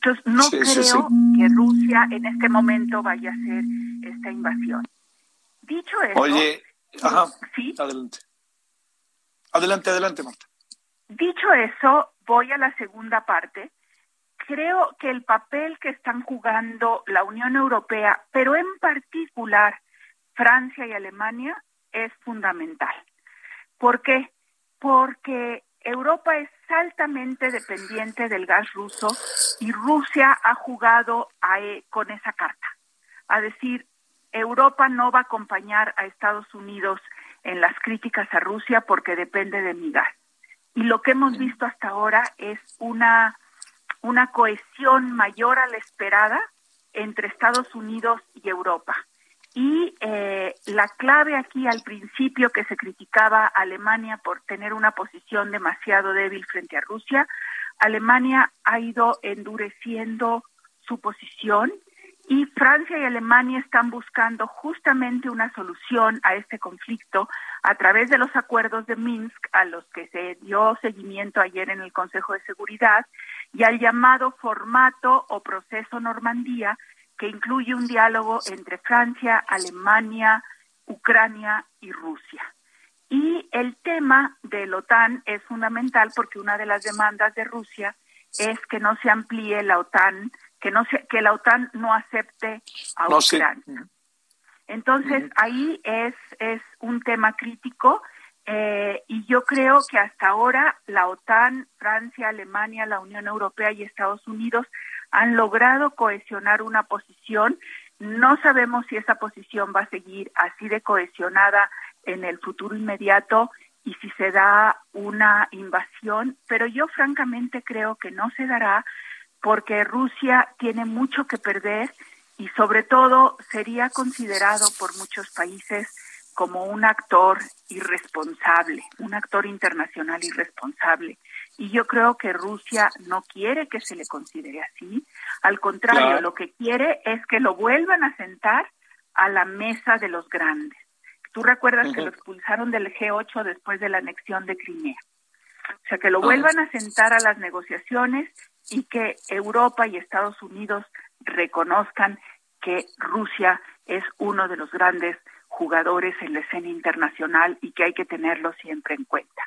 Entonces, no creo que Rusia en este momento vaya a hacer esta invasión. Dicho eso... Oye, ajá, ¿sí? adelante. Adelante, adelante, Marta. Dicho eso, voy a la segunda parte, creo que el papel que están jugando la Unión Europea, pero en particular Francia y Alemania, es fundamental. ¿Por qué? Porque Europa es altamente dependiente del gas ruso y Rusia ha jugado e, con esa carta. A decir, Europa no va a acompañar a Estados Unidos en las críticas a Rusia porque depende de mi gas. Y lo que hemos visto hasta ahora es una, una cohesión mayor a la esperada entre Estados Unidos y Europa. Y eh, la clave aquí al principio que se criticaba a Alemania por tener una posición demasiado débil frente a Rusia, Alemania ha ido endureciendo su posición y Francia y Alemania están buscando justamente una solución a este conflicto a través de los acuerdos de Minsk a los que se dio seguimiento ayer en el Consejo de Seguridad y al llamado formato o proceso Normandía que incluye un diálogo entre Francia, Alemania, Ucrania y Rusia. Y el tema de la OTAN es fundamental porque una de las demandas de Rusia es que no se amplíe la OTAN que no que la OTAN no acepte a Ucrania. Entonces ahí es es un tema crítico eh, y yo creo que hasta ahora la OTAN, Francia, Alemania, la Unión Europea y Estados Unidos han logrado cohesionar una posición. No sabemos si esa posición va a seguir así de cohesionada en el futuro inmediato y si se da una invasión, pero yo francamente creo que no se dará porque Rusia tiene mucho que perder y sobre todo sería considerado por muchos países como un actor irresponsable, un actor internacional irresponsable. Y yo creo que Rusia no quiere que se le considere así. Al contrario, lo que quiere es que lo vuelvan a sentar a la mesa de los grandes. Tú recuerdas que lo expulsaron del G8 después de la anexión de Crimea. O sea, que lo vuelvan a sentar a las negociaciones y que Europa y Estados Unidos reconozcan que Rusia es uno de los grandes jugadores en la escena internacional y que hay que tenerlo siempre en cuenta.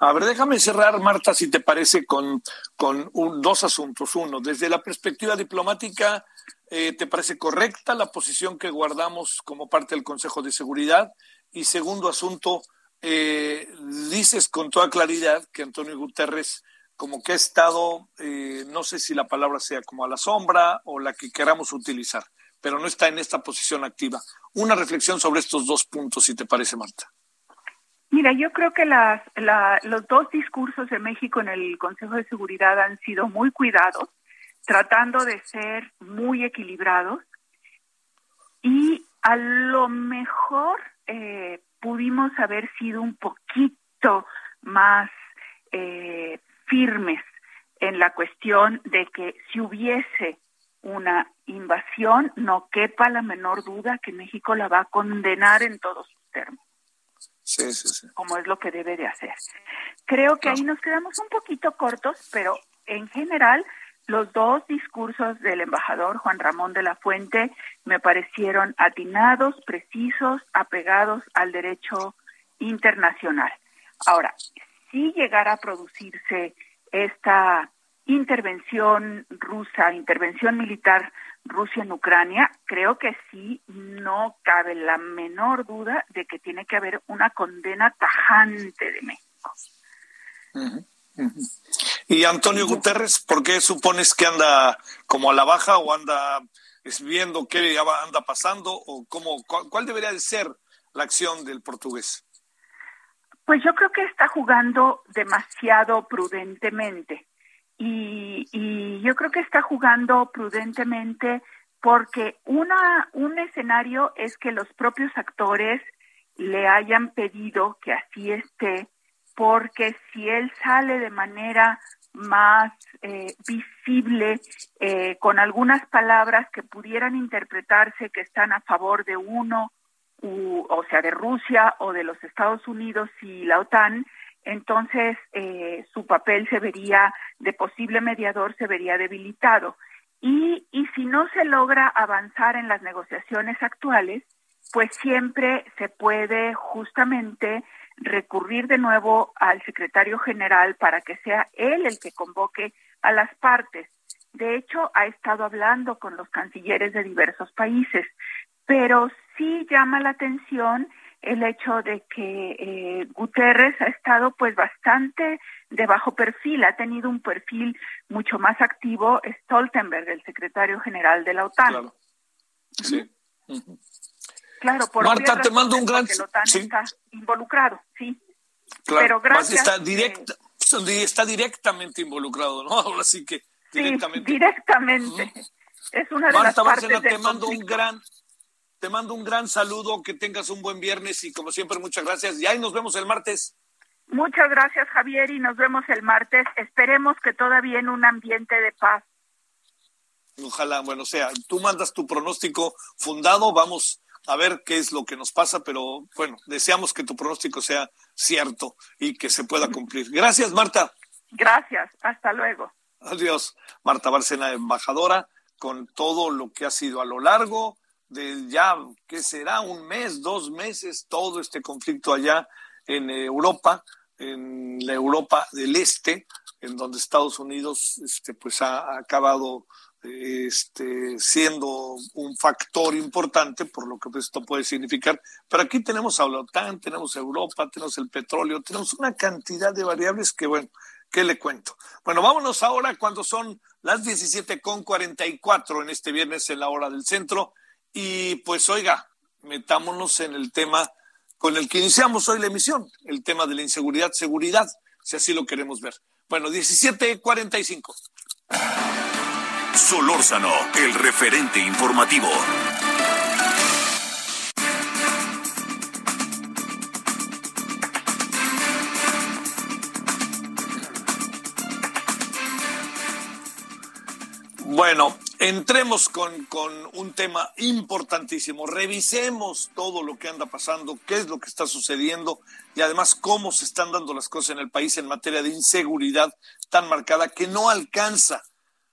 A ver, déjame cerrar, Marta, si te parece, con, con dos asuntos. Uno, desde la perspectiva diplomática, eh, ¿te parece correcta la posición que guardamos como parte del Consejo de Seguridad? Y segundo asunto, eh, dices con toda claridad que Antonio Guterres como que ha estado, eh, no sé si la palabra sea como a la sombra o la que queramos utilizar, pero no está en esta posición activa. Una reflexión sobre estos dos puntos, si te parece, Marta. Mira, yo creo que las, los dos discursos de México en el Consejo de Seguridad han sido muy cuidados, tratando de ser muy equilibrados y a lo mejor eh, pudimos haber sido un poquito más eh, firmes en la cuestión de que si hubiese una invasión, no quepa la menor duda que México la va a condenar en todos sus términos. Sí, sí, sí. Como es lo que debe de hacer. Creo que ahí nos quedamos un poquito cortos, pero en general los dos discursos del embajador Juan Ramón de la Fuente me parecieron atinados, precisos, apegados al derecho internacional. Ahora, si llegara a producirse esta intervención rusa, intervención militar Rusia en Ucrania, creo que sí, no cabe la menor duda de que tiene que haber una condena tajante de México. Y Antonio Guterres, ¿por qué supones que anda como a la baja o anda viendo qué anda pasando o cómo, cuál debería de ser la acción del portugués? Pues yo creo que está jugando demasiado prudentemente y, y yo creo que está jugando prudentemente porque una, un escenario es que los propios actores le hayan pedido que así esté, porque si él sale de manera más eh, visible, eh, con algunas palabras que pudieran interpretarse que están a favor de uno o sea, de Rusia o de los Estados Unidos y la OTAN, entonces eh, su papel se vería, de posible mediador, se vería debilitado. Y, y si no se logra avanzar en las negociaciones actuales, pues siempre se puede justamente recurrir de nuevo al secretario general para que sea él el que convoque a las partes. De hecho, ha estado hablando con los cancilleres de diversos países, pero sí llama la atención el hecho de que eh, Guterres ha estado pues bastante de bajo perfil, ha tenido un perfil mucho más activo Stoltenberg, el secretario general de la OTAN. Claro. Sí. Claro, por Marta, te mando un gran... la OTAN está involucrado, sí. Claro, Pero gracias. Está, directa, está directamente involucrado, ¿no? Ahora sí que directamente. Sí, directamente. Es una de Marta las partes Bárcena, te mando un gran te mando un gran saludo, que tengas un buen viernes y como siempre muchas gracias. Y ahí nos vemos el martes. Muchas gracias, Javier, y nos vemos el martes. Esperemos que todavía en un ambiente de paz. Ojalá, bueno, o sea, tú mandas tu pronóstico fundado, vamos a ver qué es lo que nos pasa, pero bueno, deseamos que tu pronóstico sea cierto y que se pueda cumplir. Gracias, Marta. Gracias, hasta luego. Adiós. Marta Bárcena, embajadora, con todo lo que ha sido a lo largo de ya, ¿qué será? Un mes, dos meses, todo este conflicto allá en Europa, en la Europa del Este, en donde Estados Unidos este, pues ha, acabado este, siendo un factor importante por lo que pues, esto puede significar. Pero aquí tenemos a la OTAN, tenemos Europa, tenemos el petróleo, tenemos una cantidad de variables que, bueno, ¿qué le cuento? Bueno, vámonos ahora cuando son las 17 con 44 en este viernes en la hora del centro. Y pues oiga, metámonos en el tema con el que iniciamos hoy la emisión, el tema de la inseguridad, seguridad, si así lo queremos ver. Bueno, 17.45. Solórzano, el referente informativo. Bueno, entremos con, con, un tema importantísimo. Revisemos todo lo que anda pasando, qué es lo que está sucediendo y además cómo se están dando las cosas en el país en materia de inseguridad tan marcada que no alcanza,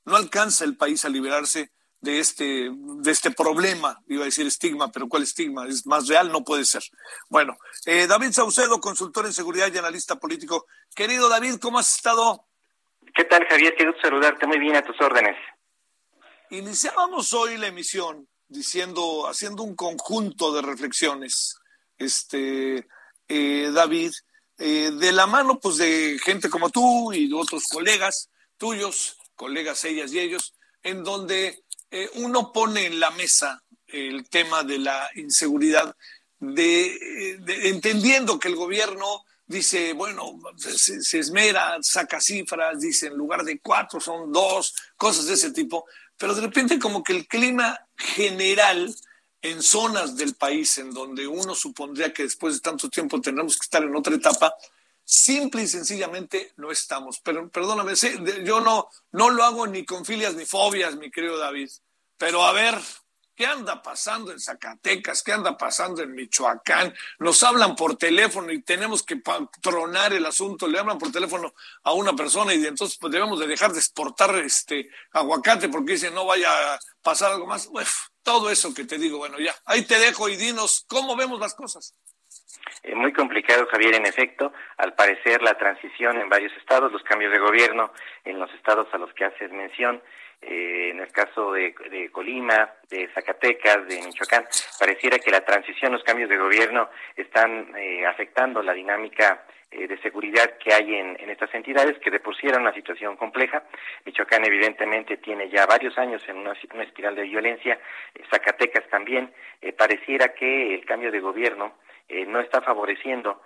no alcanza el país a liberarse de este, de este problema. Iba a decir estigma, pero ¿cuál estigma? Es más real, no puede ser. Bueno, eh, David Saucedo, consultor en seguridad y analista político. Querido David, ¿cómo has estado? ¿Qué tal, Javier? Quiero saludarte muy bien a tus órdenes. Iniciábamos hoy la emisión diciendo, haciendo un conjunto de reflexiones, este, eh, David, eh, de la mano pues de gente como tú y de otros colegas tuyos, colegas ellas y ellos, en donde eh, uno pone en la mesa el tema de la inseguridad, de, entendiendo que el gobierno dice, bueno, se, esmera, saca cifras, dice en lugar de cuatro son dos, cosas de ese tipo, pero de repente como que el clima general en zonas del país en donde uno supondría que después de tanto tiempo tendremos que estar en otra etapa, simple y sencillamente no estamos. Pero perdóname, yo no, no lo hago ni con filias ni fobias, mi querido David, pero a ver, ¿Qué anda pasando en Zacatecas? ¿Qué anda pasando en Michoacán? Nos hablan por teléfono y tenemos que patronar el asunto. Le hablan por teléfono a una persona y entonces pues, debemos de dejar de exportar este aguacate porque dicen no vaya a pasar algo más. Uf, todo eso que te digo, bueno, ya, ahí te dejo y dinos cómo vemos las cosas. Eh, muy complicado, Javier, en efecto. Al parecer, la transición en varios estados, los cambios de gobierno en los estados a los que haces mención, eh, en el caso de, Colima, de Zacatecas, de Michoacán, pareciera que la transición, los cambios de gobierno están eh, afectando la dinámica eh, de seguridad que hay en, estas entidades, que de por sí era una situación compleja. Michoacán evidentemente tiene ya varios años en una, una espiral de violencia, Zacatecas también. pareciera que el cambio de gobierno no está favoreciendo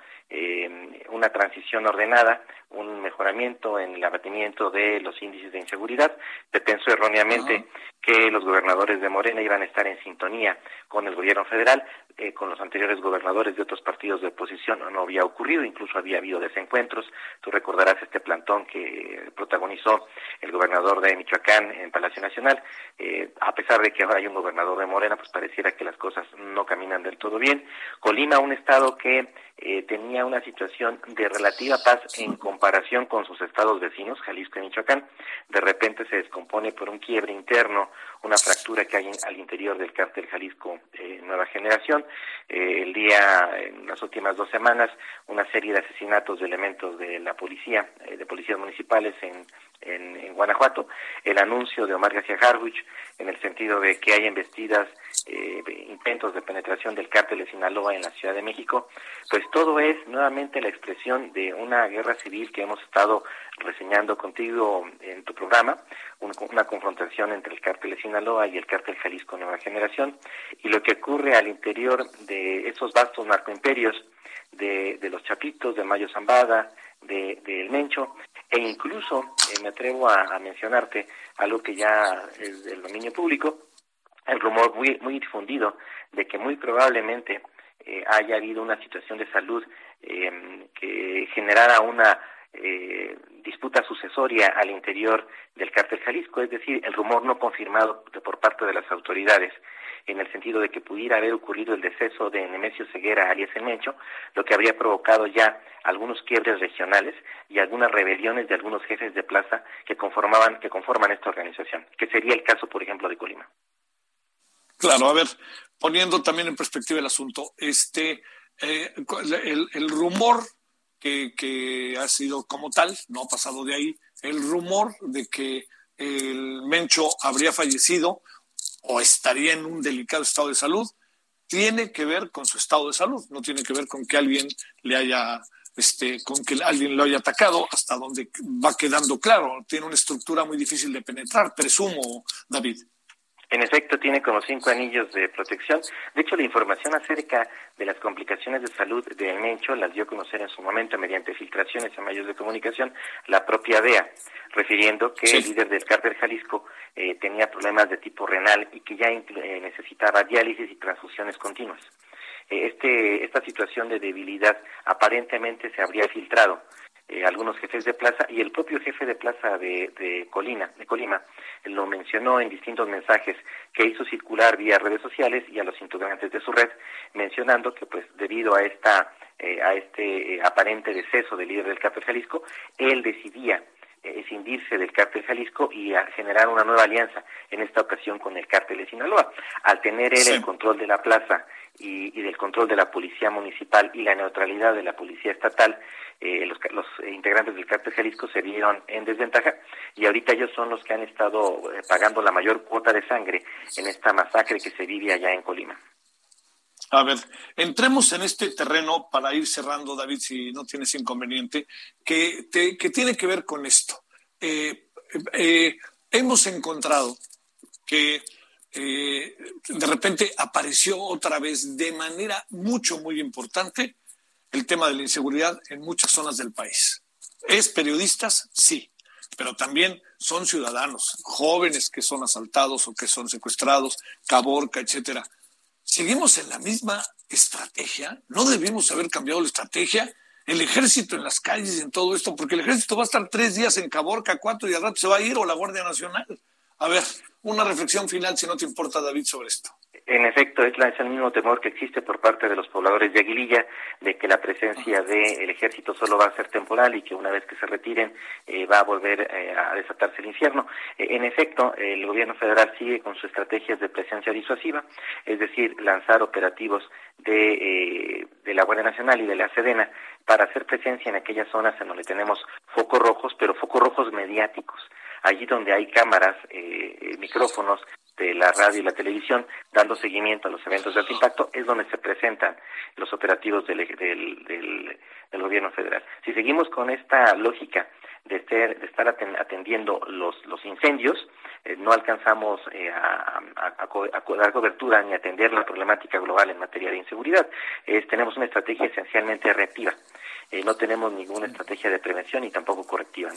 una transición ordenada, un mejoramiento en el abatimiento de los índices de inseguridad. Se pensó erróneamente uh -huh. que los gobernadores de Morena iban a estar en sintonía con el gobierno federal, eh, con los anteriores gobernadores de otros partidos de oposición no había ocurrido, incluso había habido desencuentros. Tú recordarás este plantón que protagonizó el gobernador de Michoacán en Palacio Nacional. Eh, a pesar de que ahora hay un gobernador de Morena, pues pareciera que las cosas no caminan del todo bien. Colima, un estado que eh, una situación de relativa paz en comparación con sus estados vecinos, Jalisco y Michoacán, de repente se descompone por un quiebre interno una fractura que hay al interior del cártel Jalisco eh, Nueva Generación. Eh, el día, en las últimas dos semanas, una serie de asesinatos de elementos de la policía, de policías municipales en en, Guanajuato, el anuncio de Omar García Harwich en el sentido de que hay embestidas, eh, intentos de penetración del cártel de Sinaloa en la Ciudad de México, pues todo es nuevamente la expresión de una guerra civil que hemos estado reseñando contigo en tu programa, una confrontación entre el cártel de Sinaloa y el cártel Jalisco Nueva Generación, y lo que ocurre al interior de esos vastos narcoimperios de, de los Chapitos, de Mayo Zambada, del de, Mencho, e incluso eh, me atrevo a, mencionarte algo que ya es del dominio público, el rumor muy, muy difundido de que muy probablemente eh, haya habido una situación de salud eh, que generara una disputa sucesoria al interior del cártel Jalisco, es decir, el rumor no confirmado por parte de las autoridades en el sentido de que pudiera haber ocurrido el deceso de Nemesio Ceguera alias El Mencho, lo que habría provocado ya algunos quiebres regionales y algunas rebeliones de algunos jefes de plaza que conformaban que conforman esta organización, que sería el caso, por ejemplo, de Colima. Claro, a ver, poniendo también en perspectiva el asunto, este eh, el, rumor que, que ha sido como tal, no ha pasado de ahí, el rumor de que el Mencho habría fallecido o estaría en un delicado estado de salud, tiene que ver con su estado de salud, no tiene que ver con que alguien le haya, este, con que alguien lo haya atacado, hasta donde va quedando claro. Tiene una estructura muy difícil de penetrar, presumo, David. En efecto, tiene como cinco anillos de protección. De hecho, la información acerca de las complicaciones de salud de Mencho las dio a conocer en su momento mediante filtraciones en medios de comunicación la propia DEA, refiriendo que el líder del cártel Jalisco eh, tenía problemas de tipo renal y que ya eh, necesitaba diálisis y transfusiones continuas. Eh, este, esta situación de debilidad aparentemente se habría filtrado eh, algunos jefes de plaza y el propio jefe de plaza de, de, Colina, de Colima lo mencionó en distintos mensajes que hizo circular vía redes sociales y a los integrantes de su red, mencionando que pues debido a esta eh, a este eh, aparente deceso del líder del cártel Jalisco, él decidía escindirse del cártel Jalisco y a generar una nueva alianza, en esta ocasión con el cártel de Sinaloa. Al tener él el control de la plaza y, y, del control de la policía municipal y la neutralidad de la policía estatal, eh, los, los, integrantes del cártel Jalisco se vieron en desventaja y ahorita ellos son los que han estado eh, pagando la mayor cuota de sangre en esta masacre que se vive allá en Colima. A ver, entremos en este terreno para ir cerrando, David, si no tienes inconveniente, que, que tiene que ver con esto. Eh, hemos encontrado que de repente apareció otra vez de manera mucho, muy importante el tema de la inseguridad en muchas zonas del país. ¿Es periodistas? Sí, pero también son ciudadanos, jóvenes que son asaltados o que son secuestrados, Caborca, etcétera. ¿Seguimos en la misma estrategia? ¿No debimos haber cambiado la estrategia? El ejército en las calles y en todo esto, porque el ejército va a estar tres días en Caborca, cuatro y al rato se va a ir o la Guardia Nacional. A ver, una reflexión final, si no te importa, David, sobre esto. En efecto, es, el mismo temor que existe por parte de los pobladores de Aguililla de que la presencia del ejército solo va a ser temporal y que una vez que se retiren eh, va a volver eh, a desatarse el infierno. Eh, en efecto, el gobierno federal sigue con sus estrategias de presencia disuasiva, es decir, lanzar operativos de, de la Guardia Nacional y de la Sedena para hacer presencia en aquellas zonas en donde tenemos focos rojos, pero focos rojos mediáticos allí donde hay cámaras, micrófonos, de la radio y la televisión dando seguimiento a los eventos de alto impacto es donde se presentan los operativos del, del, del, gobierno federal. Si seguimos con esta lógica de, estar atendiendo los, los incendios, eh, no alcanzamos eh, a, dar cobertura ni atender la problemática global en materia de inseguridad. tenemos una estrategia esencialmente reactiva. Eh, no tenemos ninguna estrategia de prevención y tampoco correctiva.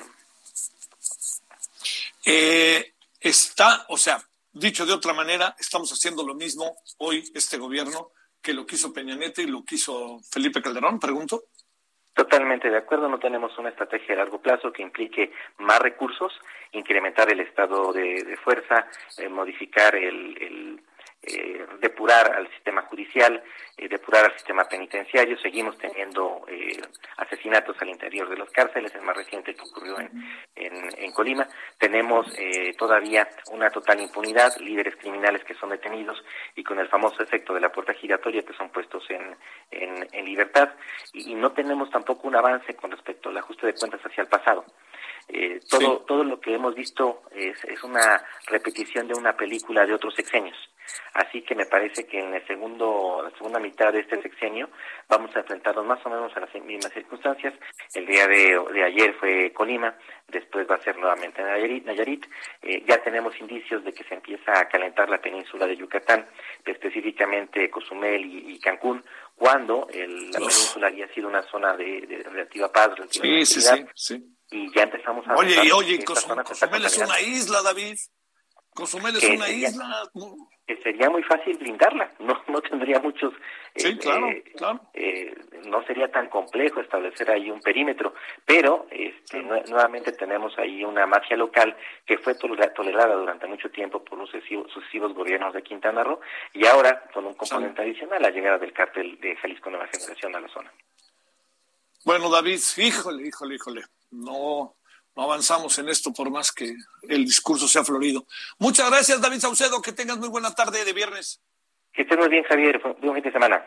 Está, o sea, Dicho de otra manera, estamos haciendo lo mismo hoy este gobierno que lo quiso Peña Nieto y lo quiso Felipe Calderón, pregunto. Totalmente de acuerdo, no tenemos una estrategia a largo plazo que implique más recursos, incrementar el estado de, fuerza, eh, modificar el, eh, depurar al sistema judicial, eh, depurar al sistema penitenciario. Seguimos teniendo eh, asesinatos al interior de las cárceles, el más reciente que ocurrió en, en, Colima. Tenemos todavía una total impunidad, líderes criminales que son detenidos y con el famoso efecto de la puerta giratoria que son puestos en, en, libertad. Y, y no tenemos tampoco un avance con respecto al ajuste de cuentas hacia el pasado. Eh, todo, todo lo que hemos visto es, es, una repetición de una película de otros sexenios. Así que me parece que en el segundo, la segunda mitad de este sexenio vamos a enfrentarnos más o menos a las mismas circunstancias. El día de, de ayer fue Colima, después va a ser nuevamente Nayarit. Nayarit. Eh, ya tenemos indicios de que se empieza a calentar la península de Yucatán, específicamente Cozumel y, Cancún, cuando la península había sido una zona de, relativa paz, relativa sí, sí, sí y ya empezamos a... Oye, y oye, Cozumel es una isla, David. Cozumel es una isla. Que sería muy fácil blindarla, no, no tendría muchos... Sí, eh, claro, eh, claro. Eh, no sería tan complejo establecer ahí un perímetro, pero este, nuevamente tenemos ahí una mafia local que fue tolerada durante mucho tiempo por los sucesivos, gobiernos de Quintana Roo y ahora con un componente adicional, la llegada del cártel de Jalisco Nueva Generación a la zona. Bueno, David, híjole, híjole, híjole no, no avanzamos en esto por más que el discurso sea florido. Muchas gracias, David Saucedo. Que tengas muy buena tarde de viernes. Que estés muy bien, Javier. Buen fin de semana.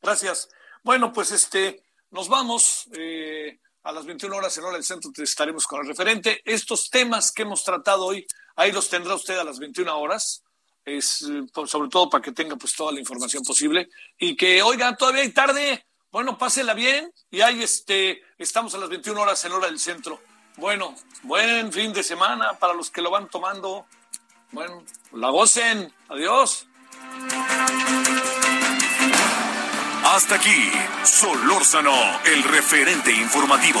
Gracias. Bueno, pues este, nos vamos. Eh, a las 21 horas en hora del centro estaremos con el referente. Estos temas que hemos tratado hoy, ahí los tendrá usted a las 21 horas. Es eh, sobre todo para que tenga pues toda la información posible y que oigan todavía hay tarde bueno, pásela bien y ahí este, estamos a las 21 horas en hora del centro. Bueno, buen fin de semana para los que lo van tomando. Bueno, la gocen. Adiós. Hasta aquí, Solórzano, el referente informativo.